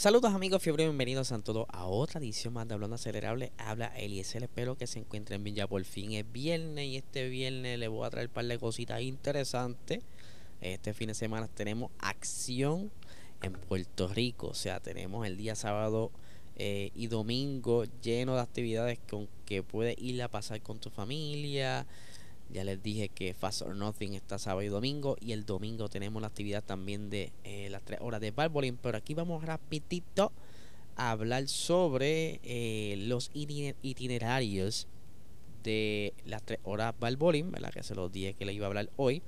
Saludos amigos fiebre, bienvenidos a todos a otra edición más de Hablando Acelerable. Habla Eliezer, espero que se encuentren bien ya por fin es viernes y este viernes les voy a traer un par de cositas interesantes. Este fin de semana tenemos acción en Puerto Rico, o sea, tenemos el día sábado eh, y domingo lleno de actividades con que puedes ir a pasar con tu familia, ya les dije que Fast or Nothing está sábado y domingo. Y el domingo tenemos la actividad también de eh, las 3 horas de Barbolín. Pero aquí vamos rapidito a hablar sobre eh, los itinerarios de las 3 horas Barbolín. ¿Verdad? Que se los dije que le iba a hablar hoy.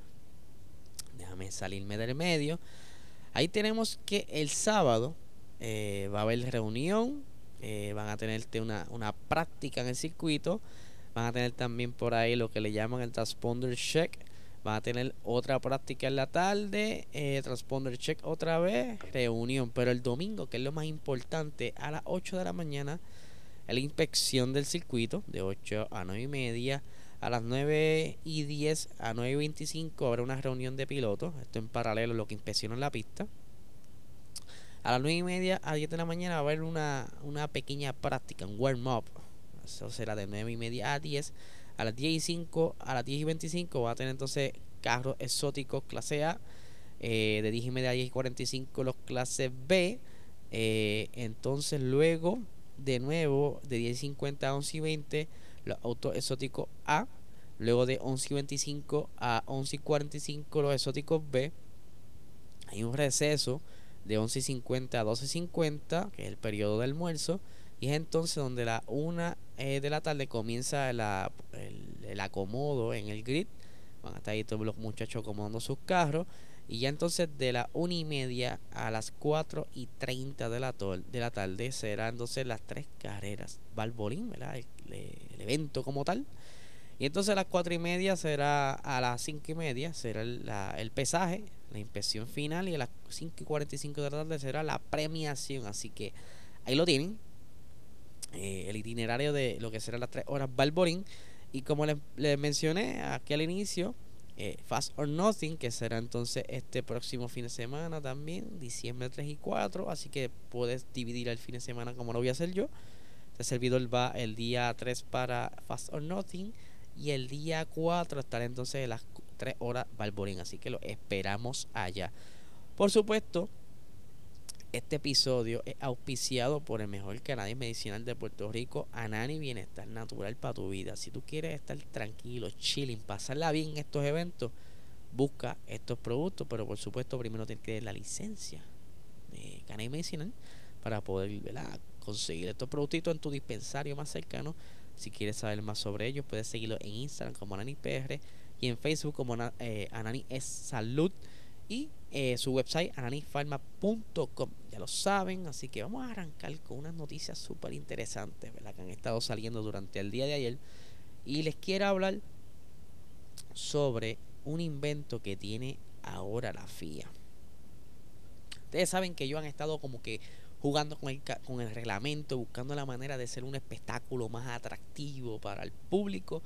Déjame salirme del medio. Ahí tenemos que el sábado eh, va a haber reunión. van a tenerte una, una práctica en el circuito Van a tener también por ahí lo que le llaman el transponder check. Van a tener otra práctica en la tarde, eh, transponder check otra vez, reunión. Pero el domingo, que es lo más importante, a las 8 de la mañana, la inspección del circuito, de 8 a 9 y media. A las 9 y 10 a 9 y 25 habrá una reunión de pilotos. Esto en paralelo a lo que inspeccionan la pista. A las 9 y media a 10 de la mañana va a haber una, una pequeña práctica, un warm-up eso será de 9 y media a 10. A las 10 y 5, a las 10 y 25 va a tener entonces carros exóticos clase A. Eh, de 10 y media a 10 y 45 los clases B. Eh, entonces luego, de nuevo, de 10 y 50 a 11 y 20, los autos exóticos A. Luego de 11 y 25 a 11 y 45 los exóticos B. Hay un receso de 11 y 50 a 12 y 50, que es el periodo de almuerzo. Y es entonces donde la una eh, de la tarde comienza el, acomodo en el grid. Van a estar ahí todos los muchachos acomodando sus carros. Y ya entonces de la una y media a las 4 y 30 de la, de la tarde serán entonces las tres carreras. Balbolín, ¿verdad? El, evento como tal. Y entonces a las 4 y media será a las 5 y media será el, el pesaje, la inspección final. Y a las 5 y 45 de la tarde será la premiación. Así que ahí lo tienen eh, el itinerario de lo que serán las tres horas Balborín. Y como les, mencioné aquí al inicio, eh, Fast or Nothing, que será entonces este próximo fin de semana también, diciembre 3 y 4. Así que puedes dividir el fin de semana como lo voy a hacer yo. Este servidor va el día 3 para Fast or Nothing. Y el día 4 estará entonces las 3 horas Balborín. Así que lo esperamos allá. Por supuesto, este episodio es auspiciado por el mejor canal medicinal de Puerto Rico, Anani Bienestar Natural para tu vida. Si tú quieres estar tranquilo, chilling, pasarla bien en estos eventos, busca estos productos, pero por supuesto primero tienes que tener la licencia de Canal Medicinal para poder conseguir estos productitos en tu dispensario más cercano. Si quieres saber más sobre ellos, puedes seguirlo en Instagram como AnaniPR y en Facebook como eh, Anani es Salud y eh, su website ananifarma.com. Ya lo saben, así que vamos a arrancar con unas noticias súper interesantes que han estado saliendo durante el día de ayer. Y les quiero hablar sobre un invento que tiene ahora la FIA. Ustedes saben que ellos han estado como que jugando con el, con el reglamento, buscando la manera de ser un espectáculo más atractivo para el público,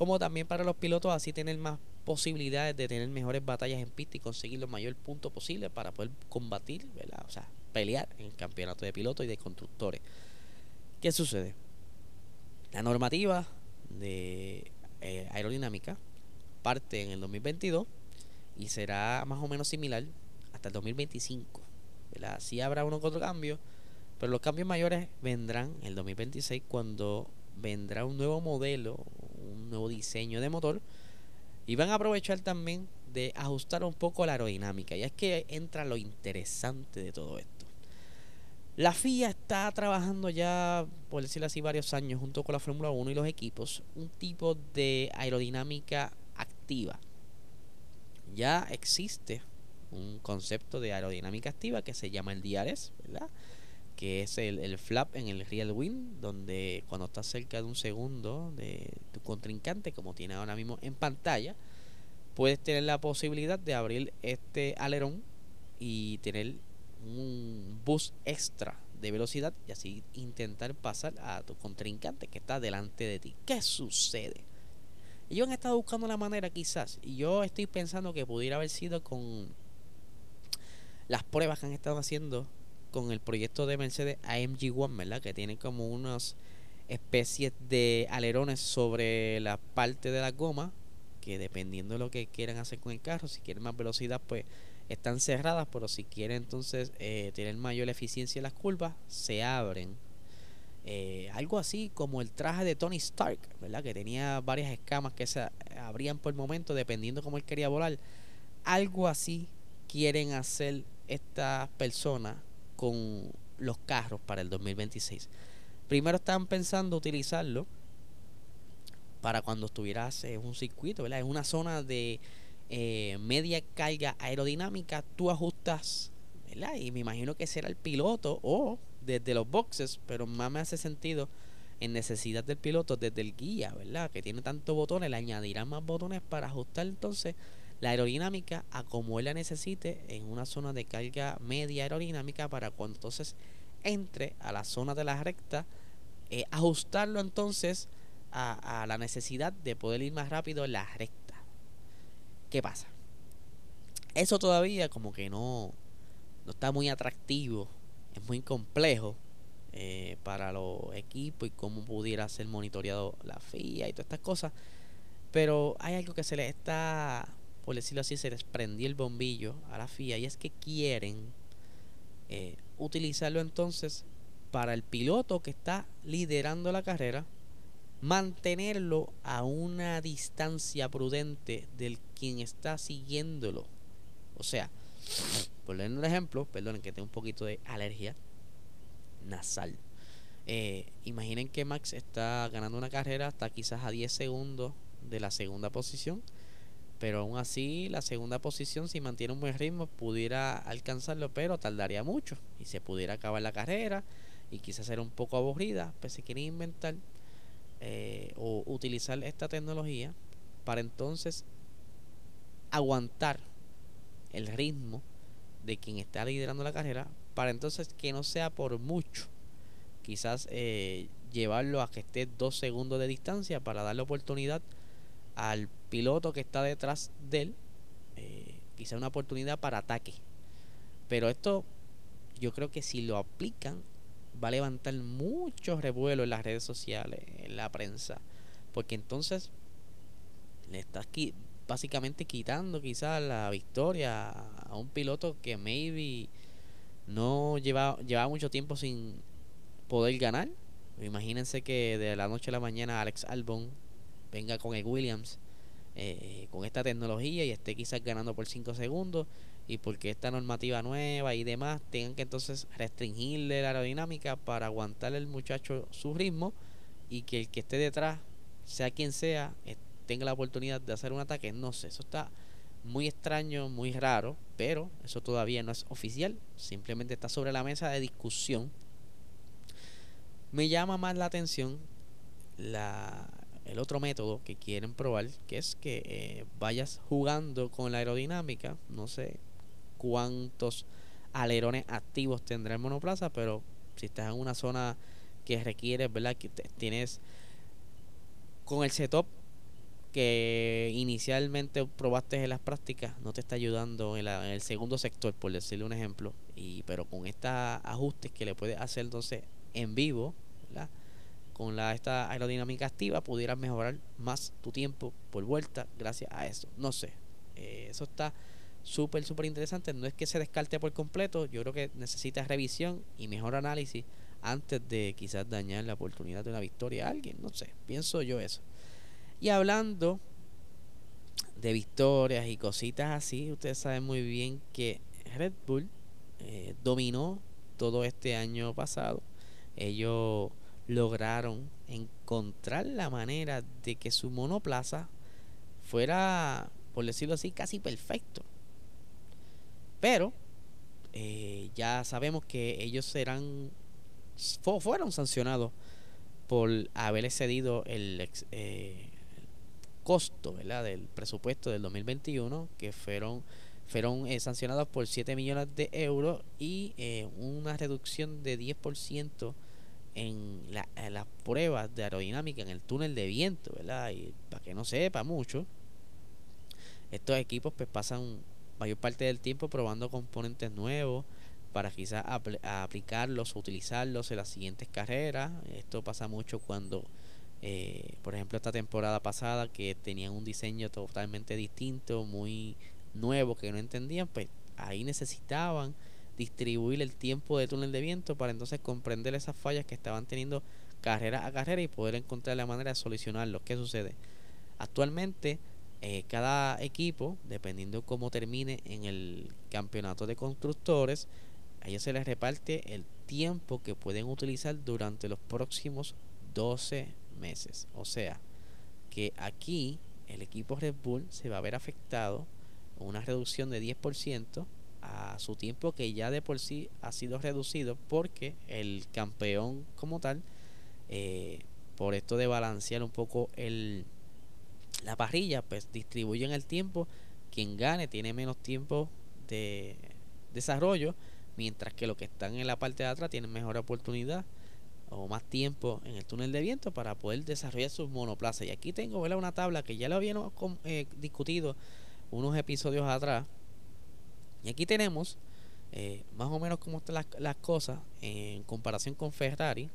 como también para los pilotos, así tener más posibilidades de tener mejores batallas en pista y conseguir los mayores puntos posibles para poder combatir. O sea, pelear en el campeonato de pilotos y de constructores. ¿Qué sucede? La normativa de eh, aerodinámica parte en el 2022 y será más o menos similar hasta el 2025. ¿verdad? Sí habrá uno que otro cambio, pero los cambios mayores vendrán en el 2026 cuando vendrá un nuevo modelo, un nuevo diseño de motor y van a aprovechar también de ajustar un poco la aerodinámica. Y es que entra lo interesante de todo esto. La FIA está trabajando ya, por decirlo así, varios años junto con la Fórmula 1 y los equipos, un tipo de aerodinámica activa. Ya existe un concepto de aerodinámica activa que se llama el DRS, ¿verdad? Que es el, el flap en el real wing, donde cuando estás cerca de un segundo de tu contrincante, como tiene ahora mismo en pantalla, puedes tener la posibilidad de abrir este alerón y tener un boost extra de velocidad y así intentar pasar a tu contrincante que está delante de ti. ¿Qué sucede? Ellos han estado buscando la manera quizás, y yo estoy pensando que pudiera haber sido con las pruebas que han estado haciendo con el proyecto de Mercedes AMG One, ¿verdad? Que tiene como unas especies de alerones sobre la parte de la goma, que dependiendo de lo que quieran hacer con el carro, si quieren más velocidad, pues están cerradas, pero si quieren entonces eh, tener mayor eficiencia en las curvas, se abren. Eh, algo así como el traje de Tony Stark, ¿verdad? Que tenía varias escamas que se abrían por el momento dependiendo cómo él quería volar. Algo así quieren hacer estas personas con los carros para el 2026. Primero estaban pensando utilizarlo para cuando estuvieras en un circuito, ¿verdad? En una zona de eh, media carga aerodinámica, tú ajustas, ¿verdad? Y me imagino que será el piloto o desde los boxes, pero más me hace sentido en necesidad del piloto desde el guía, ¿verdad? Que tiene tantos botones, le añadirán más botones para ajustar entonces la aerodinámica a como él la necesite en una zona de carga media aerodinámica para cuando entonces entre a la zona de la recta, eh, ajustarlo entonces a, la necesidad de poder ir más rápido en la recta. ¿Qué pasa? Eso todavía como que no, no está muy atractivo, es muy complejo eh, para los equipos y cómo pudiera ser monitoreado la FIA y todas estas cosas. Pero hay algo que se le está, por decirlo así, se les prendió el bombillo a la FIA y es que quieren eh, utilizarlo entonces para el piloto que está liderando la carrera mantenerlo a una distancia prudente del quien está siguiéndolo. O sea, por leer un ejemplo, perdonen que tengo un poquito de alergia nasal. Eh, imaginen que Max está ganando una carrera hasta quizás a 10 segundos de la segunda posición, pero aún así la segunda posición si mantiene un buen ritmo pudiera alcanzarlo, pero tardaría mucho y se pudiera acabar la carrera y quizás ser un poco aburrida, pues se quiere inventar eh, o utilizar esta tecnología para entonces aguantar el ritmo de quien está liderando la carrera para entonces que no sea por mucho quizás eh, llevarlo a que esté dos segundos de distancia para darle oportunidad al piloto que está detrás de él eh, quizás una oportunidad para ataque pero esto yo creo que si lo aplican va a levantar mucho revuelo en las redes sociales, en la prensa, porque entonces le estás básicamente quitando quizás la victoria a un piloto que maybe no lleva, llevaba mucho tiempo sin poder ganar. Imagínense que de la noche a la mañana Alex Albon venga con el Williams eh, con esta tecnología y esté quizás ganando por 5 segundos y porque esta normativa nueva y demás tengan que entonces restringirle la aerodinámica para aguantarle al muchacho su ritmo y que el que esté detrás, sea quien sea, eh, tenga la oportunidad de hacer un ataque. No sé, eso está muy extraño, muy raro, pero eso todavía no es oficial, simplemente está sobre la mesa de discusión. Me llama más la atención la, el otro método que quieren probar, que es que eh, vayas jugando con la aerodinámica, no sé, cuántos alerones activos tendrá el monoplaza, pero si estás en una zona que requiere, ¿verdad? Que tienes con el setup que inicialmente probaste en las prácticas, no te está ayudando en, el segundo sector, por decirle un ejemplo, y pero con estos ajustes que le puedes hacer entonces en vivo, con la esta aerodinámica activa pudieras mejorar más tu tiempo por vuelta gracias a eso. No sé, eh, eso está súper, súper interesante. No es que se descarte por completo, yo creo que necesita revisión y mejor análisis antes de quizás dañar la oportunidad de una victoria a alguien. No sé, pienso yo eso. Y hablando de victorias y cositas así, ustedes saben muy bien que Red Bull eh, dominó todo este año pasado. Ellos lograron encontrar la manera de que su monoplaza fuera, por decirlo así, casi perfecto. pero eh, ya sabemos que ellos serán fueron sancionados por haber excedido el eh, costo ¿verdad? del presupuesto del 2021 que fueron fueron eh, sancionados por 7 millones de euros y eh, una reducción de 10% en, la, en las pruebas de aerodinámica en el túnel de viento, ¿verdad? Y para que no sepa mucho, estos equipos pues pasan mayor parte del tiempo probando componentes nuevos para quizás aplicarlos o utilizarlos en las siguientes carreras. Esto pasa mucho cuando, eh, por ejemplo, esta temporada pasada que tenían un diseño totalmente distinto, muy nuevos que no entendían, pues ahí necesitaban distribuir el tiempo de túnel de viento para entonces comprender esas fallas que estaban teniendo carrera a carrera y poder encontrar la manera de solucionarlo. ¿Qué sucede? Actualmente eh, cada equipo, dependiendo cómo termine en el campeonato de constructores, a ellos se les reparte el tiempo que pueden utilizar durante los próximos 12 meses. O sea, que aquí el equipo Red Bull se va a ver afectado una reducción de 10% a su tiempo que ya de por sí ha sido reducido porque el campeón como tal, eh, por esto de balancear un poco el, la parrilla, pues distribuyen el tiempo. Quien gane tiene menos tiempo de desarrollo, mientras que los que están en la parte de atrás tienen mejor oportunidad o más tiempo en el túnel de viento para poder desarrollar sus monoplazas. Y aquí tengo una tabla que ya lo habíamos eh, discutido unos episodios atrás. Y aquí tenemos eh, más o menos cómo están las, cosas en comparación con Ferrari,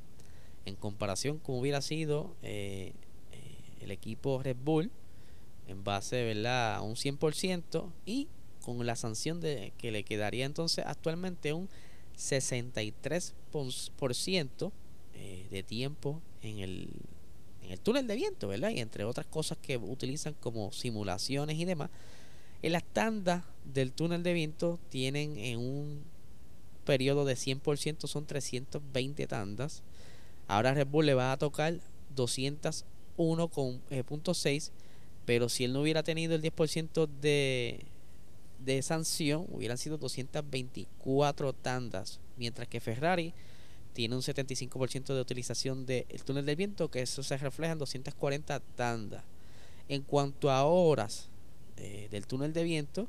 en comparación con hubiera sido eh, eh, el equipo Red Bull en base ¿verdad? a un 100% y con la sanción de que le quedaría entonces actualmente un 63% de tiempo en el, en el túnel de viento, ¿verdad? Y entre otras cosas que utilizan como simulaciones y demás, en las tandas del túnel de viento tienen en un periodo de 100% son 320 tandas. Ahora Red Bull le va a tocar 201.6, eh, pero si él no hubiera tenido el 10% de, de sanción, hubieran sido 224 tandas, mientras que Ferrari tiene un 75% de utilización del túnel de viento, que eso se refleja en 240 tandas. En cuanto a horas, eh, del túnel de viento,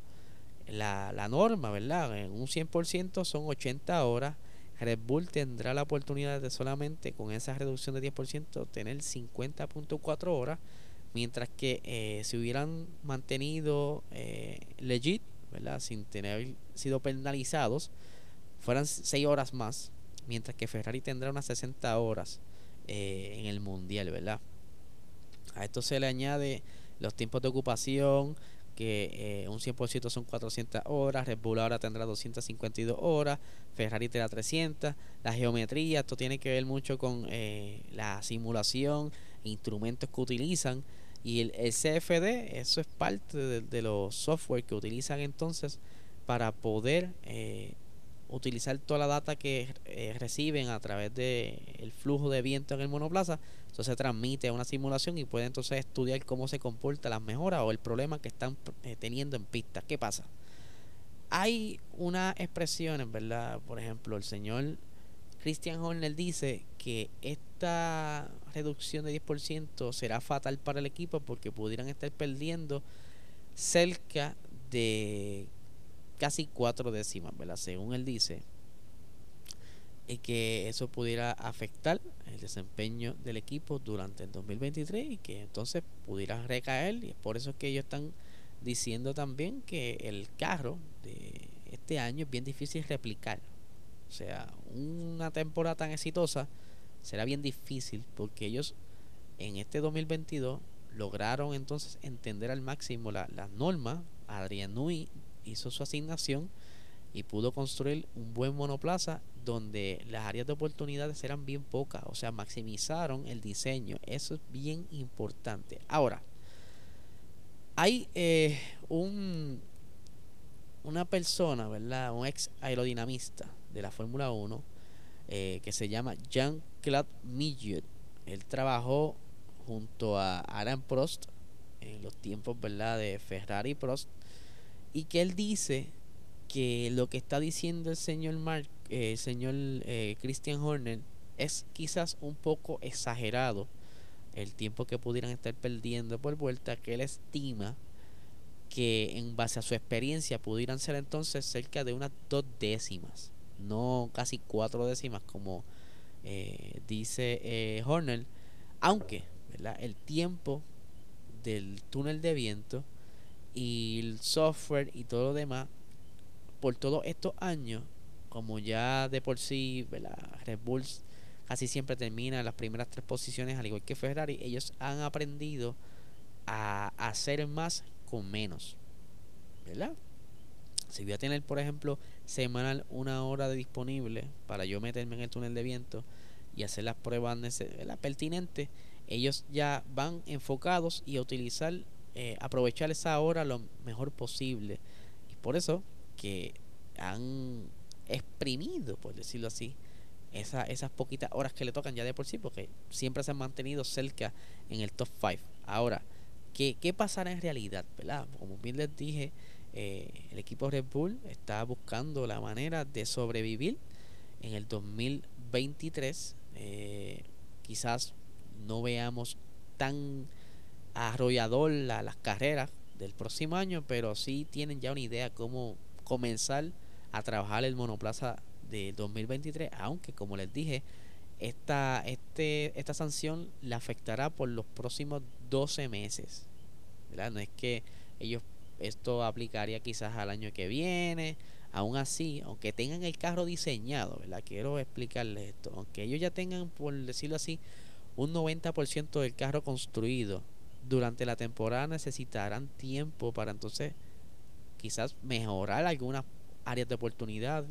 la, la norma, ¿verdad? En un 100% son 80 horas. Red Bull tendrá la oportunidad de solamente con esa reducción de 10% tener 50.4 horas, mientras que eh, si hubieran mantenido eh, legit, ¿verdad? Sin tener sido penalizados, fueran 6 horas más, mientras que Ferrari tendrá unas 60 horas en el mundial, ¿verdad? A esto se le añade los tiempos de ocupación, que eh, un 100% son 400 horas, Red Bull ahora tendrá 252 horas, Ferrari tendrá 300, la geometría, esto tiene que ver mucho con eh, la simulación, instrumentos que utilizan y el, CFD, eso es parte de, los software que utilizan entonces para poder eh, utilizar toda la data que reciben a través del el flujo de viento en el monoplaza entonces se transmite a una simulación y puede entonces estudiar cómo se comporta las mejoras o el problema que están eh, teniendo en pista. ¿Qué pasa? Hay una expresión, en verdad, por ejemplo, el señor Christian Horner dice que esta reducción de 10% será fatal para el equipo porque pudieran estar perdiendo cerca de casi cuatro décimas, ¿verdad? Según él dice, y que eso pudiera afectar el desempeño del equipo durante el 2023 y que entonces pudiera recaer. Y es por eso que ellos están diciendo también que el carro de este año es bien difícil replicar. O sea una temporada tan exitosa será bien difícil porque ellos en este 2022 lograron entonces entender al máximo las la normas Adrian Nui hizo su asignación y pudo construir un buen monoplaza donde las áreas de oportunidades eran bien pocas, o sea, maximizaron el diseño. Eso es bien importante. Ahora, hay eh, un una persona, ¿verdad? Un ex aerodinamista de la Fórmula 1 eh, que se llama Jean-Claude Millet. Él trabajó junto a Aaron Prost en los tiempos, ¿verdad? De Ferrari Prost y que él dice que lo que está diciendo el señor Mark, eh, el señor eh, Christian Horner es quizás un poco exagerado el tiempo que pudieran estar perdiendo por vuelta, que él estima que en base a su experiencia pudieran ser entonces cerca de unas dos décimas, no casi cuatro décimas como eh, dice eh, Horner, aunque el tiempo del túnel de viento y el software y todo lo demás, por todos estos años, como ya de por sí Red Bulls casi siempre termina en las primeras tres posiciones, al igual que Ferrari, ellos han aprendido a hacer más con menos. ¿Verdad? Si voy a tener, por ejemplo, semanal una hora de disponible para yo meterme en el túnel de viento y hacer las pruebas pertinentes, ellos ya van enfocados y a utilizar, eh, aprovechar esa hora lo mejor posible. Y por eso que han exprimido, por decirlo así, esa, esas poquitas horas que le tocan ya de por sí, porque siempre se han mantenido cerca en el top 5. Ahora, ¿qué, ¿qué pasará en realidad? ¿verdad? Como bien les dije, eh, el equipo Red Bull está buscando la manera de sobrevivir en el 2023. Eh, quizás no veamos tan arrollador las carreras del próximo año, pero sí tienen ya una idea cómo comenzar a trabajar el monoplaza de 2023, aunque como les dije, esta, este, esta sanción le afectará por los próximos 12 meses. No es que ellos esto aplicaría quizás al año que viene. Aún así, aunque tengan el carro diseñado, ¿verdad? Quiero explicarles esto. Aunque ellos ya tengan, por decirlo así, un 90% del carro construido, durante la temporada necesitarán tiempo para entonces quizás mejorar algunas áreas de oportunidad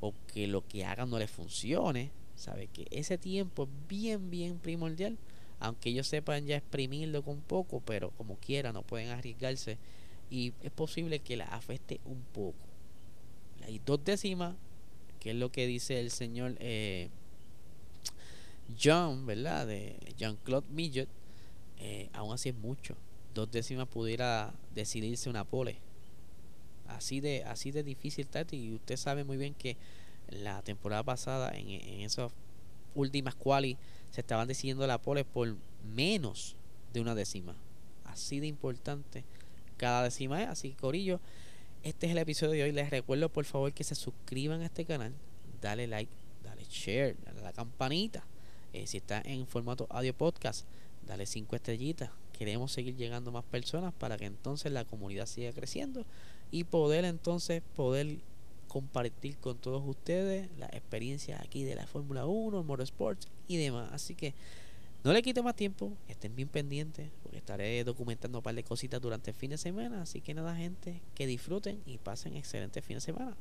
o que lo que hagan no les funcione, sabe que ese tiempo es bien, bien primordial, aunque ellos sepan ya exprimirlo con poco, pero como quiera no pueden arriesgarse y es posible que la afecte un poco. Hay dos décimas, que es lo que dice el señor eh, John, ¿verdad? De Jean-Claude Millet, eh, aún así es mucho. Dos décimas pudiera decidirse una pole. Así de así de difícil Tati y usted sabe muy bien que la temporada pasada en, en esas últimas quali se estaban decidiendo la pole por menos de una décima. Así de importante cada décima es. Así Corillo este es el episodio de hoy. Les recuerdo por favor que se suscriban a este canal. Dale like dale share dale a la campanita eh, si está en formato audio podcast dale cinco estrellitas queremos seguir llegando más personas para que entonces la comunidad siga creciendo y poder entonces poder compartir con todos ustedes la experiencia aquí de la Fórmula 1, Motorsports y demás. Así que no le quite más tiempo, estén bien pendientes, porque estaré documentando un par de cositas durante el fin de semana. Así que nada, gente, que disfruten y pasen excelente fin de semana.